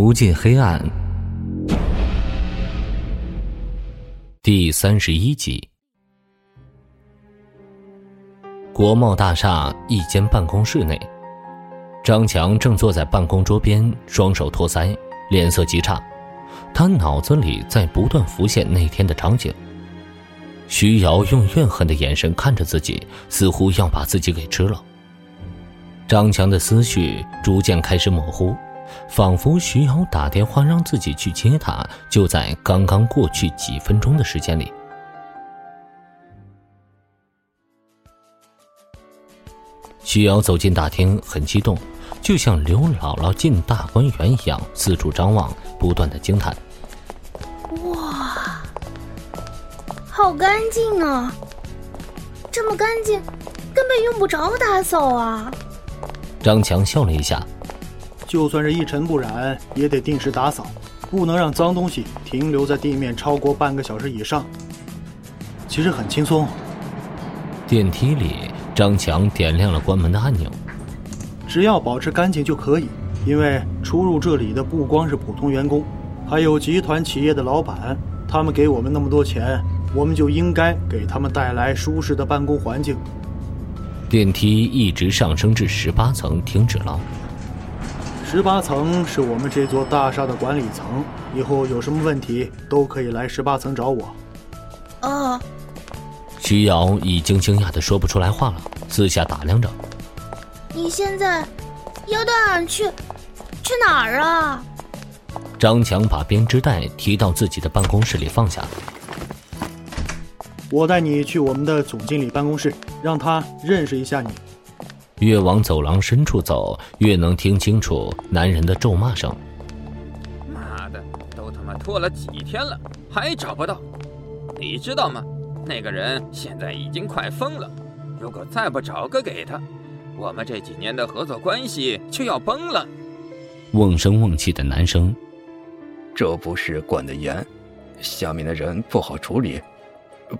无尽黑暗，第三十一集。国贸大厦一间办公室内，张强正坐在办公桌边，双手托腮，脸色极差。他脑子里在不断浮现那天的场景。徐瑶用怨恨的眼神看着自己，似乎要把自己给吃了。张强的思绪逐渐开始模糊，仿佛徐瑶打电话让自己去接他，就在刚刚过去几分钟的时间里。徐瑶走进大厅，很激动，就像刘姥姥进大观园一样，四处张望，不断的惊叹。哇好干净啊！这么干净，根本用不着打扫啊！张强笑了一下，就算是一尘不染，也得定时打扫，不能让脏东西停留在地面超过半个小时以上。其实很轻松。电梯里，张强点亮了关门的按钮。只要保持干净就可以，因为出入这里的不光是普通员工，还有集团企业的老板，他们给我们那么多钱。我们就应该给他们带来舒适的办公环境。电梯一直上升至十八层，停止了。十八层是我们这座大厦的管理层，以后有什么问题都可以来十八层找我。哦。徐瑶已经惊讶的说不出来话了，四下打量着。你现在要带俺去去哪儿啊？张强把编织袋提到自己的办公室里放下。我带你去我们的总经理办公室，让他认识一下你。越往走廊深处走，越能听清楚男人的咒骂声。妈的，都他妈拖了几天了，还找不到？你知道吗？那个人现在已经快疯了。如果再不找个给他，我们这几年的合作关系就要崩了。瓮声瓮气的男生，这不是管得严，下面的人不好处理。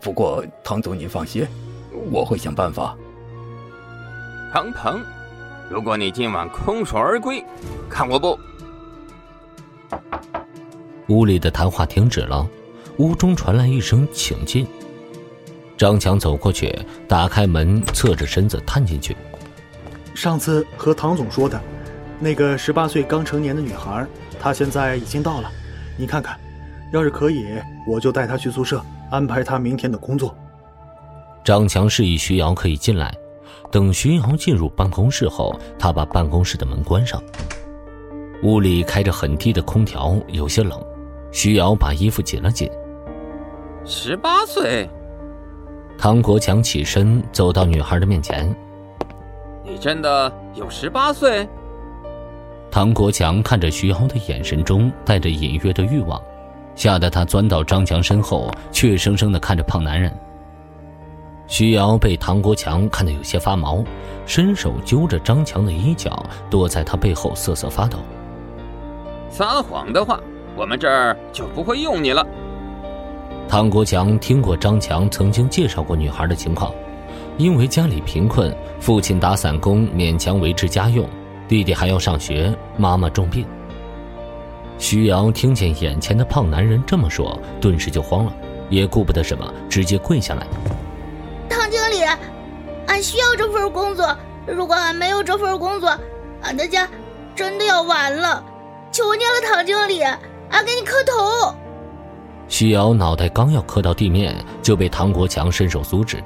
不过，唐总，你放心，我会想办法。唐鹏，如果你今晚空手而归，看我不！屋里的谈话停止了，屋中传来一声“请进”。张强走过去，打开门，侧着身子探进去。上次和唐总说的，那个十八岁刚成年的女孩，她现在已经到了。你看看，要是可以，我就带她去宿舍。安排她明天的工作。张强示意徐瑶可以进来。等徐瑶进入办公室后，他把办公室的门关上。屋里开着很低的空调，有些冷。徐瑶把衣服紧了紧。十八岁。唐国强起身走到女孩的面前：“你真的有十八岁？”唐国强看着徐瑶的眼神中带着隐约的欲望。吓得他钻到张强身后，怯生生的看着胖男人。徐瑶被唐国强看得有些发毛，伸手揪着张强的衣角，躲在他背后瑟瑟发抖。撒谎的话，我们这儿就不会用你了。唐国强听过张强曾经介绍过女孩的情况，因为家里贫困，父亲打散工勉强维持家用，弟弟还要上学，妈妈重病。徐瑶听见眼前的胖男人这么说，顿时就慌了，也顾不得什么，直接跪下来。唐经理，俺需要这份工作，如果俺没有这份工作，俺的家真的要完了。求你了，唐经理，俺给你磕头。徐瑶脑袋刚要磕到地面，就被唐国强伸手阻止。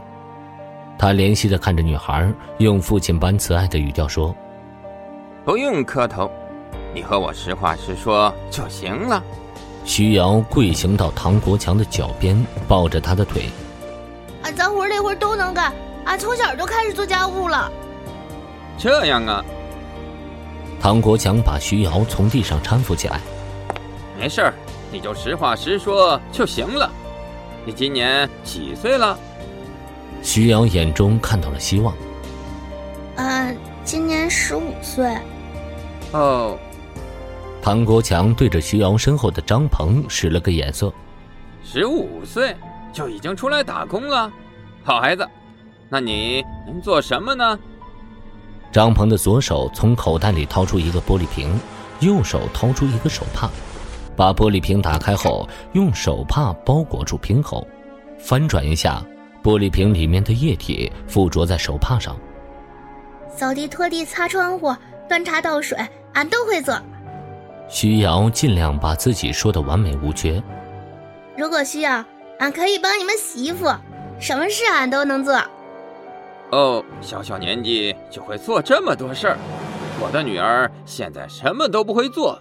他怜惜的看着女孩，用父亲般慈爱的语调说：“不用磕头。”你和我实话实说就行了。徐瑶跪行到唐国强的脚边，抱着他的腿。俺脏活累活都能干，俺从小就开始做家务了。这样啊。唐国强把徐瑶从地上搀扶起来。没事儿，你就实话实说就行了。你今年几岁了？徐瑶眼中看到了希望。嗯，今年十五岁。哦。唐国强对着徐瑶身后的张鹏使了个眼色。十五岁就已经出来打工了，好孩子。那你能做什么呢？张鹏的左手从口袋里掏出一个玻璃瓶，右手掏出一个手帕，把玻璃瓶打开后，用手帕包裹住瓶口，翻转一下，玻璃瓶里面的液体附着在手帕上。扫地、拖地、擦窗户、端茶倒水，俺都会做。徐瑶尽量把自己说的完美无缺。如果需要，俺可以帮你们洗衣服，什么事俺都能做。哦，小小年纪就会做这么多事儿，我的女儿现在什么都不会做。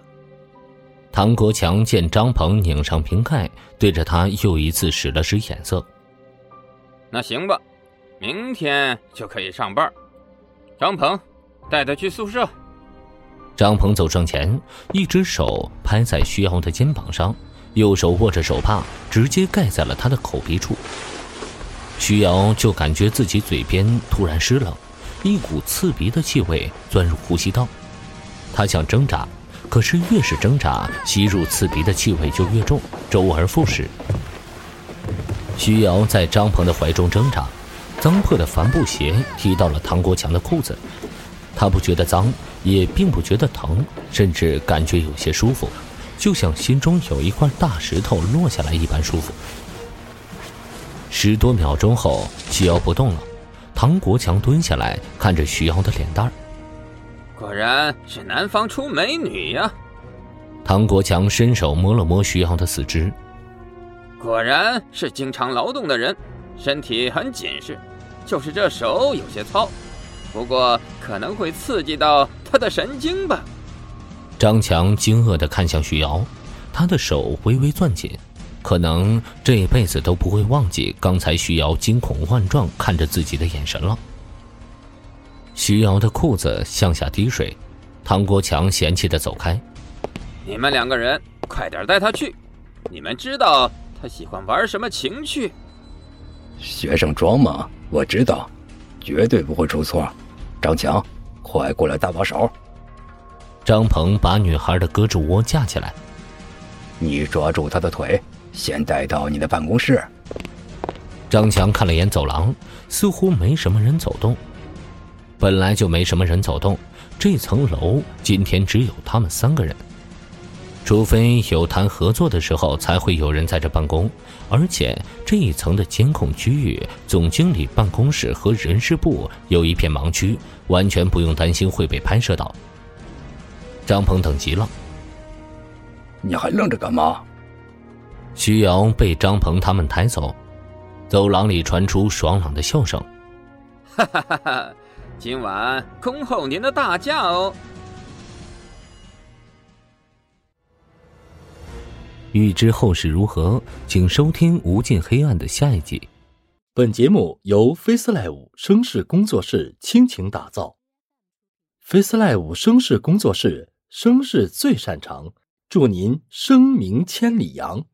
唐国强见张鹏拧上瓶盖，对着他又一次使了使眼色。那行吧，明天就可以上班。张鹏，带他去宿舍。张鹏走上前，一只手拍在徐瑶的肩膀上，右手握着手帕，直接盖在了他的口鼻处。徐瑶就感觉自己嘴边突然湿了，一股刺鼻的气味钻入呼吸道。他想挣扎，可是越是挣扎，吸入刺鼻的气味就越重，周而复始。徐瑶在张鹏的怀中挣扎，脏破的帆布鞋踢到了唐国强的裤子。他不觉得脏，也并不觉得疼，甚至感觉有些舒服，就像心中有一块大石头落下来一般舒服。十多秒钟后，徐瑶不动了。唐国强蹲下来看着徐瑶的脸蛋儿，果然是南方出美女呀。唐国强伸手摸了摸徐瑶的四肢，果然是经常劳动的人，身体很紧实，就是这手有些糙，不过可能会刺激到他的神经吧。张强惊愕地看向徐瑶，他的手微微攥紧。可能这辈子都不会忘记刚才徐瑶惊恐万状看着自己的眼神了。徐瑶的裤子向下滴水，唐国强嫌弃的走开。你们两个人快点带他去，你们知道他喜欢玩什么情趣？学生装嘛，我知道，绝对不会出错。张强，快过来搭把手。张鹏把女孩的胳肢窝架起来，你抓住她的腿。先带到你的办公室。张强看了眼走廊，似乎没什么人走动。本来就没什么人走动，这层楼今天只有他们三个人。除非有谈合作的时候，才会有人在这办公。而且这一层的监控区域，总经理办公室和人事部有一片盲区，完全不用担心会被拍摄到。张鹏等急了：“你还愣着干嘛？”徐瑶被张鹏他们抬走，走廊里传出爽朗的笑声。哈哈哈哈！今晚恭候您的大驾哦。欲知后事如何，请收听《无尽黑暗》的下一集。本节目由 FaceLive 声势工作室倾情打造，FaceLive 声势工作室声势最擅长，祝您声名千里扬。